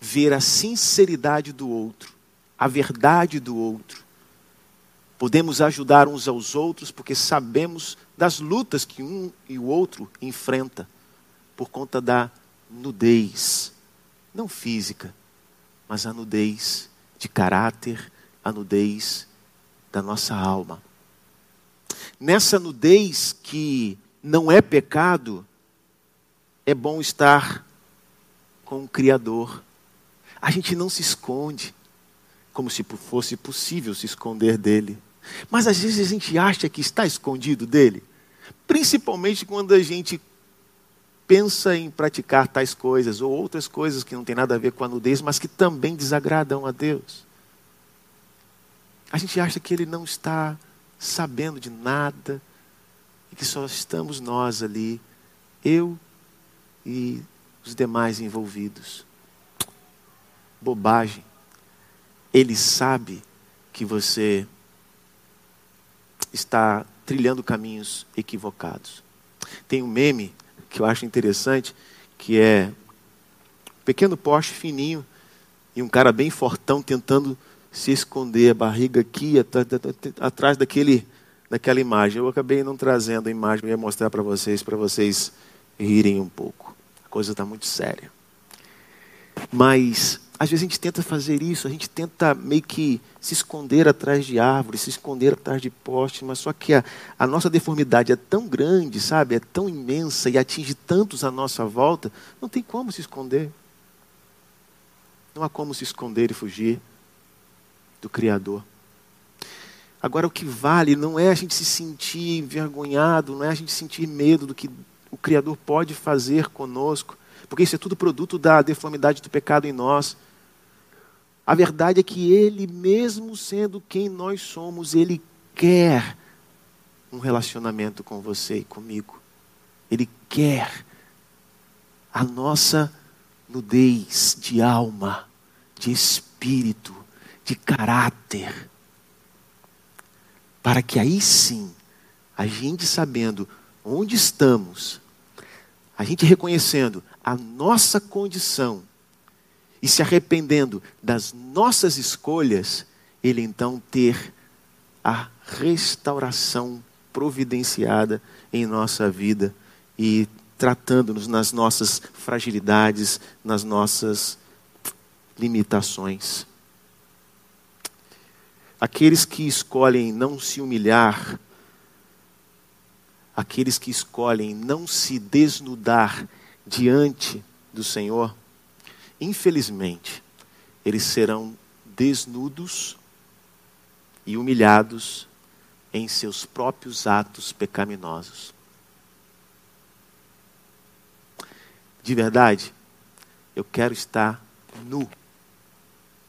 [SPEAKER 2] ver a sinceridade do outro, a verdade do outro, Podemos ajudar uns aos outros porque sabemos das lutas que um e o outro enfrenta por conta da nudez, não física, mas a nudez de caráter, a nudez da nossa alma. Nessa nudez que não é pecado, é bom estar com o Criador. A gente não se esconde, como se fosse possível se esconder dele. Mas às vezes a gente acha que está escondido dele, principalmente quando a gente pensa em praticar tais coisas ou outras coisas que não tem nada a ver com a nudez, mas que também desagradam a Deus. A gente acha que ele não está sabendo de nada, que só estamos nós ali, eu e os demais envolvidos. Bobagem. Ele sabe que você está trilhando caminhos equivocados. Tem um meme que eu acho interessante, que é um pequeno poste fininho e um cara bem fortão tentando se esconder, a barriga aqui, atrás daquele, daquela imagem. Eu acabei não trazendo a imagem, eu ia mostrar para vocês, para vocês rirem um pouco. A coisa está muito séria. Mas às vezes a gente tenta fazer isso, a gente tenta meio que se esconder atrás de árvores, se esconder atrás de postes, mas só que a, a, nossa deformidade é tão grande, sabe? É tão imensa e atinge tantos à nossa volta, não tem como se esconder. Não há como se esconder e fugir do Criador. Agora, o que vale não é a gente se sentir envergonhado, não é a gente sentir medo do que o Criador pode fazer conosco, porque isso é tudo produto da deformidade do pecado em nós. A verdade é que Ele, mesmo sendo quem nós somos, Ele quer um relacionamento com você e comigo. Ele quer a nossa nudez de alma, de espírito, de caráter. Para que aí sim, a gente sabendo onde estamos, a gente reconhecendo a nossa condição e se arrependendo das nossas escolhas, ele então ter a restauração providenciada em nossa vida e tratando-nos nas nossas fragilidades, nas nossas limitações. Aqueles que escolhem não se humilhar, aqueles que escolhem não se desnudar diante do Senhor, infelizmente, eles serão desnudos e humilhados em seus próprios atos pecaminosos. De verdade, eu quero estar nu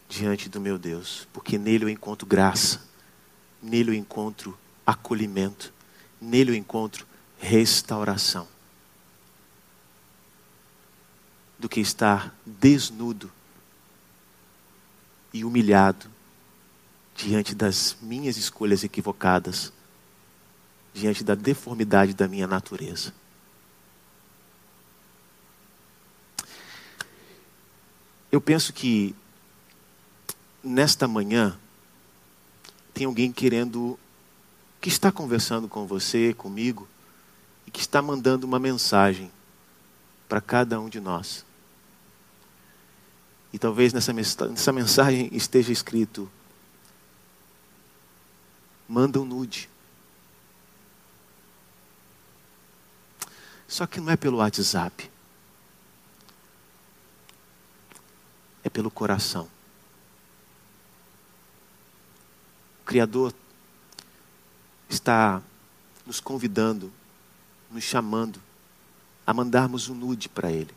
[SPEAKER 2] diante do meu Deus, porque nele eu encontro graça, nele eu encontro acolhimento, nele eu encontro restauração. Do que estar desnudo e humilhado diante das minhas escolhas equivocadas, diante da deformidade da minha natureza. Eu penso que nesta manhã tem alguém querendo, que está conversando com você, comigo, e que está mandando uma mensagem para cada um de nós. E talvez nessa, mensagem esteja escrito: manda um nude. Só que não é pelo WhatsApp. É pelo coração. O Criador está nos convidando, nos chamando a mandarmos um nude para Ele,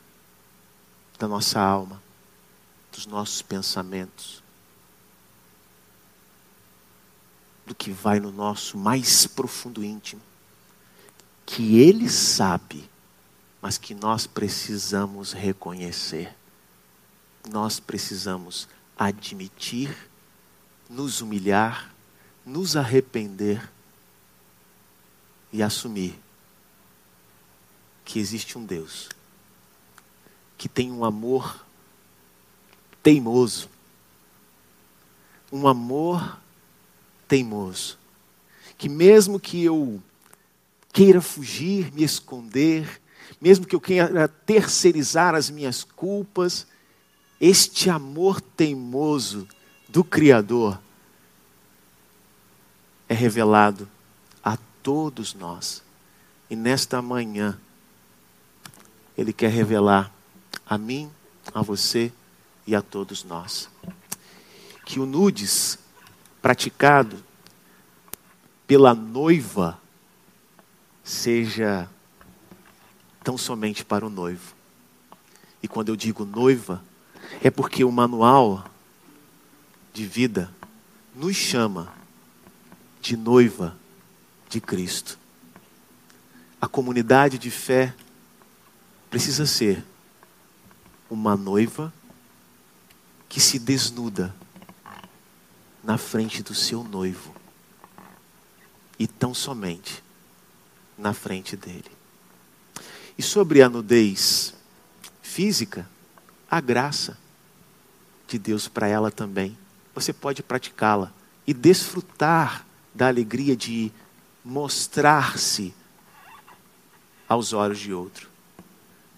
[SPEAKER 2] da nossa alma dos nossos pensamentos, do que vai no nosso mais profundo íntimo, que Ele sabe, mas que nós precisamos reconhecer. Nós precisamos admitir, nos humilhar, nos arrepender e assumir que existe um Deus que tem um amor teimoso. Um amor teimoso. Que mesmo que eu queira fugir, me esconder, mesmo que eu queira terceirizar as minhas culpas, este amor teimoso do Criador é revelado a todos nós. E nesta manhã, Ele quer revelar a mim, a você e a todos nós. Que o nudes praticado pela noiva seja tão somente para o noivo. E quando eu digo noiva, é porque o manual de vida nos chama de noiva de Cristo.
[SPEAKER 3] a comunidade de fé precisa ser uma noiva que se desnuda na frente do seu noivo e tão somente na frente dele. E sobre a nudez física, a graça de Deus para ela também. Você pode praticá-la e desfrutar da alegria de mostrar-se aos olhos de outro.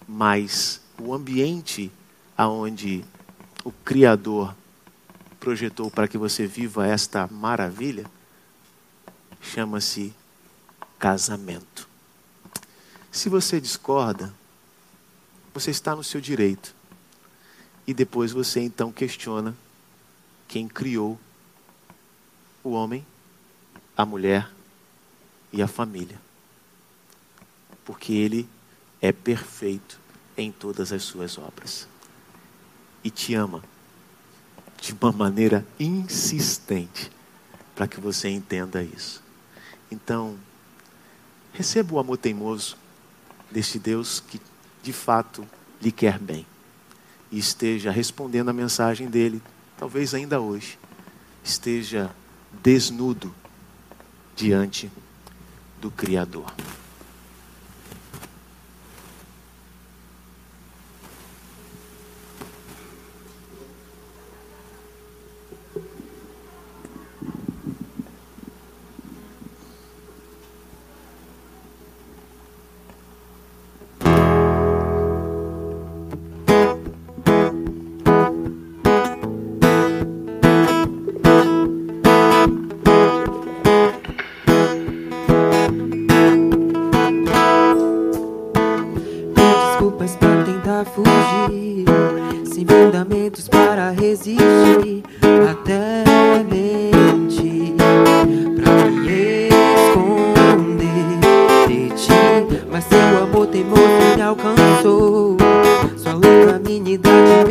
[SPEAKER 3] Mas o ambiente aonde o Criador projetou para que você viva esta maravilha chama-se casamento. Se você discorda, você está no seu direito. E depois você então questiona quem criou o homem, a mulher e a família. Porque ele é perfeito em todas as suas obras. E te ama de uma maneira insistente para que você entenda isso. Então, receba o amor teimoso deste Deus que de fato lhe quer bem e esteja respondendo a mensagem dele, talvez ainda hoje, esteja desnudo diante do Criador.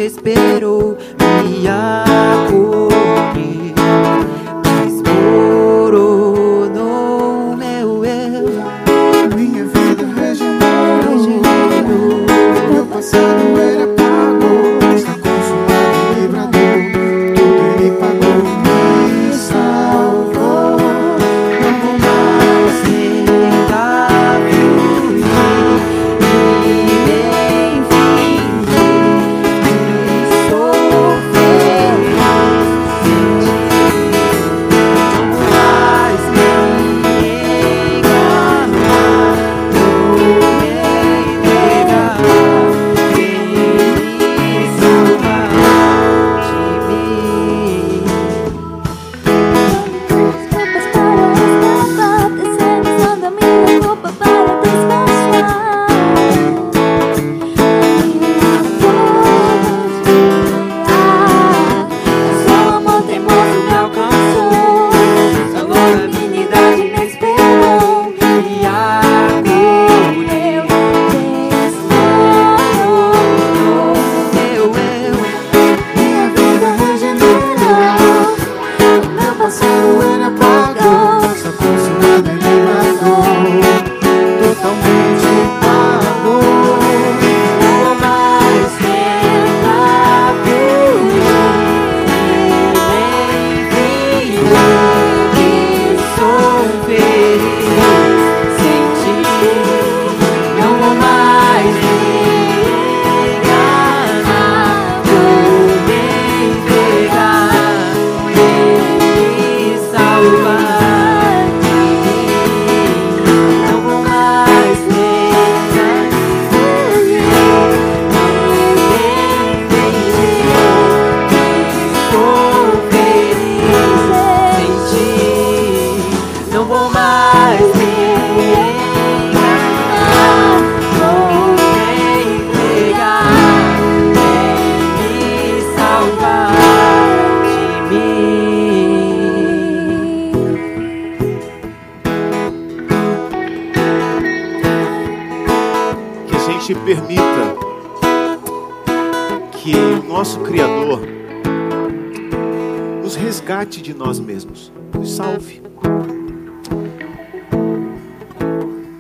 [SPEAKER 3] Esperou me acordou.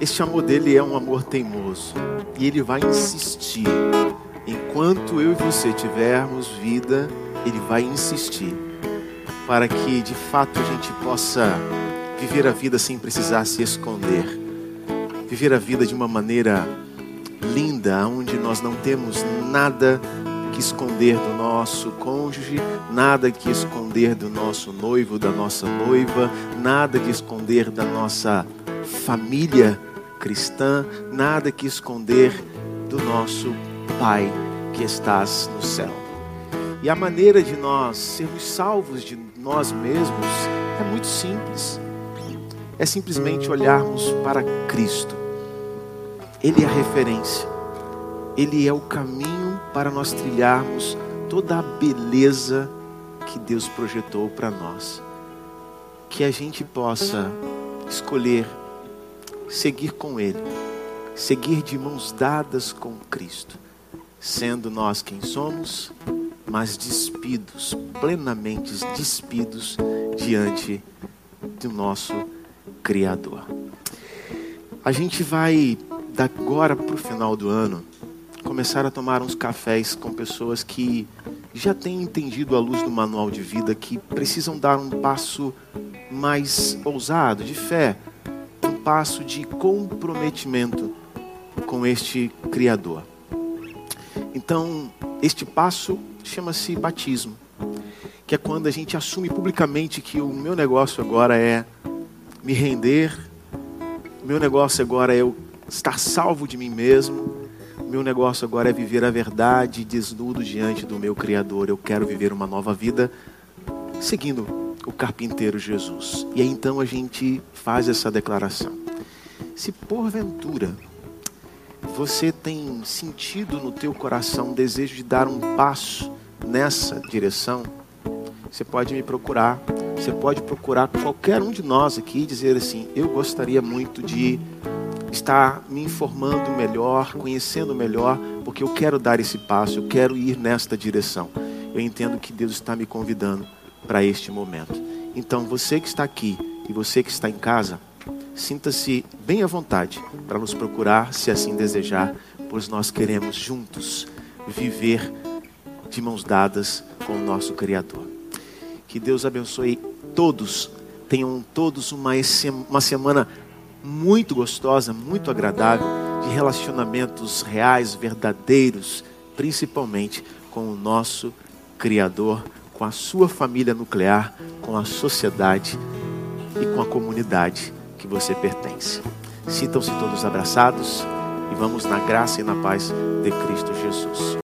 [SPEAKER 2] Este amor dele é um amor teimoso e ele vai insistir. Enquanto eu e você tivermos vida, ele vai insistir para que de fato a gente possa viver a vida sem precisar se esconder. Viver a vida de uma maneira linda, onde nós não temos nada que esconder do nosso cônjuge, nada que esconder do nosso noivo, da nossa noiva, nada que esconder da nossa família cristã, nada que esconder do nosso Pai que estás no céu. E a maneira de nós sermos salvos de nós mesmos é muito simples. É simplesmente olharmos para Cristo. Ele é a referência. Ele é o caminho para nós trilharmos toda a beleza que Deus projetou para nós. Que a gente possa escolher seguir com Ele, seguir de mãos dadas com Cristo, sendo nós quem somos, mas despidos, plenamente despidos diante do nosso Criador. A gente vai, da agora para o final do ano, começar a tomar uns cafés com pessoas que já têm entendido à luz do manual de vida que precisam dar um passo mais ousado, de fé, passo de comprometimento com este Criador. Então, este passo chama-se batismo, que é quando a gente assume publicamente que o meu negócio agora é me render, o meu negócio agora é eu estar salvo de mim mesmo, o meu negócio agora é viver a verdade desnudo diante do meu Criador. Eu quero viver uma nova vida seguindo o carpinteiro Jesus. E aí então a gente faz essa declaração. Se porventura você tem sentido no teu coração um desejo de dar um passo nessa direção, você pode me procurar. Você pode procurar qualquer um de nós aqui e dizer assim: Eu gostaria muito de estar me informando melhor, conhecendo melhor, porque eu quero dar esse passo, eu quero ir nesta direção. Eu entendo que Deus está me convidando para este momento. Então, você que está aqui e você que está em casa, sinta-se bem à vontade para nos procurar, se assim desejar, pois nós queremos juntos viver de mãos dadas com o nosso Criador. Que Deus abençoe todos, tenham todos uma, uma semana muito gostosa, muito agradável, de relacionamentos reais, verdadeiros, principalmente com o nosso Criador, com a sua família nuclear, com a sociedade e com a comunidade que você pertence. Sintam-se todos abraçados e vamos na graça e na paz de Cristo Jesus.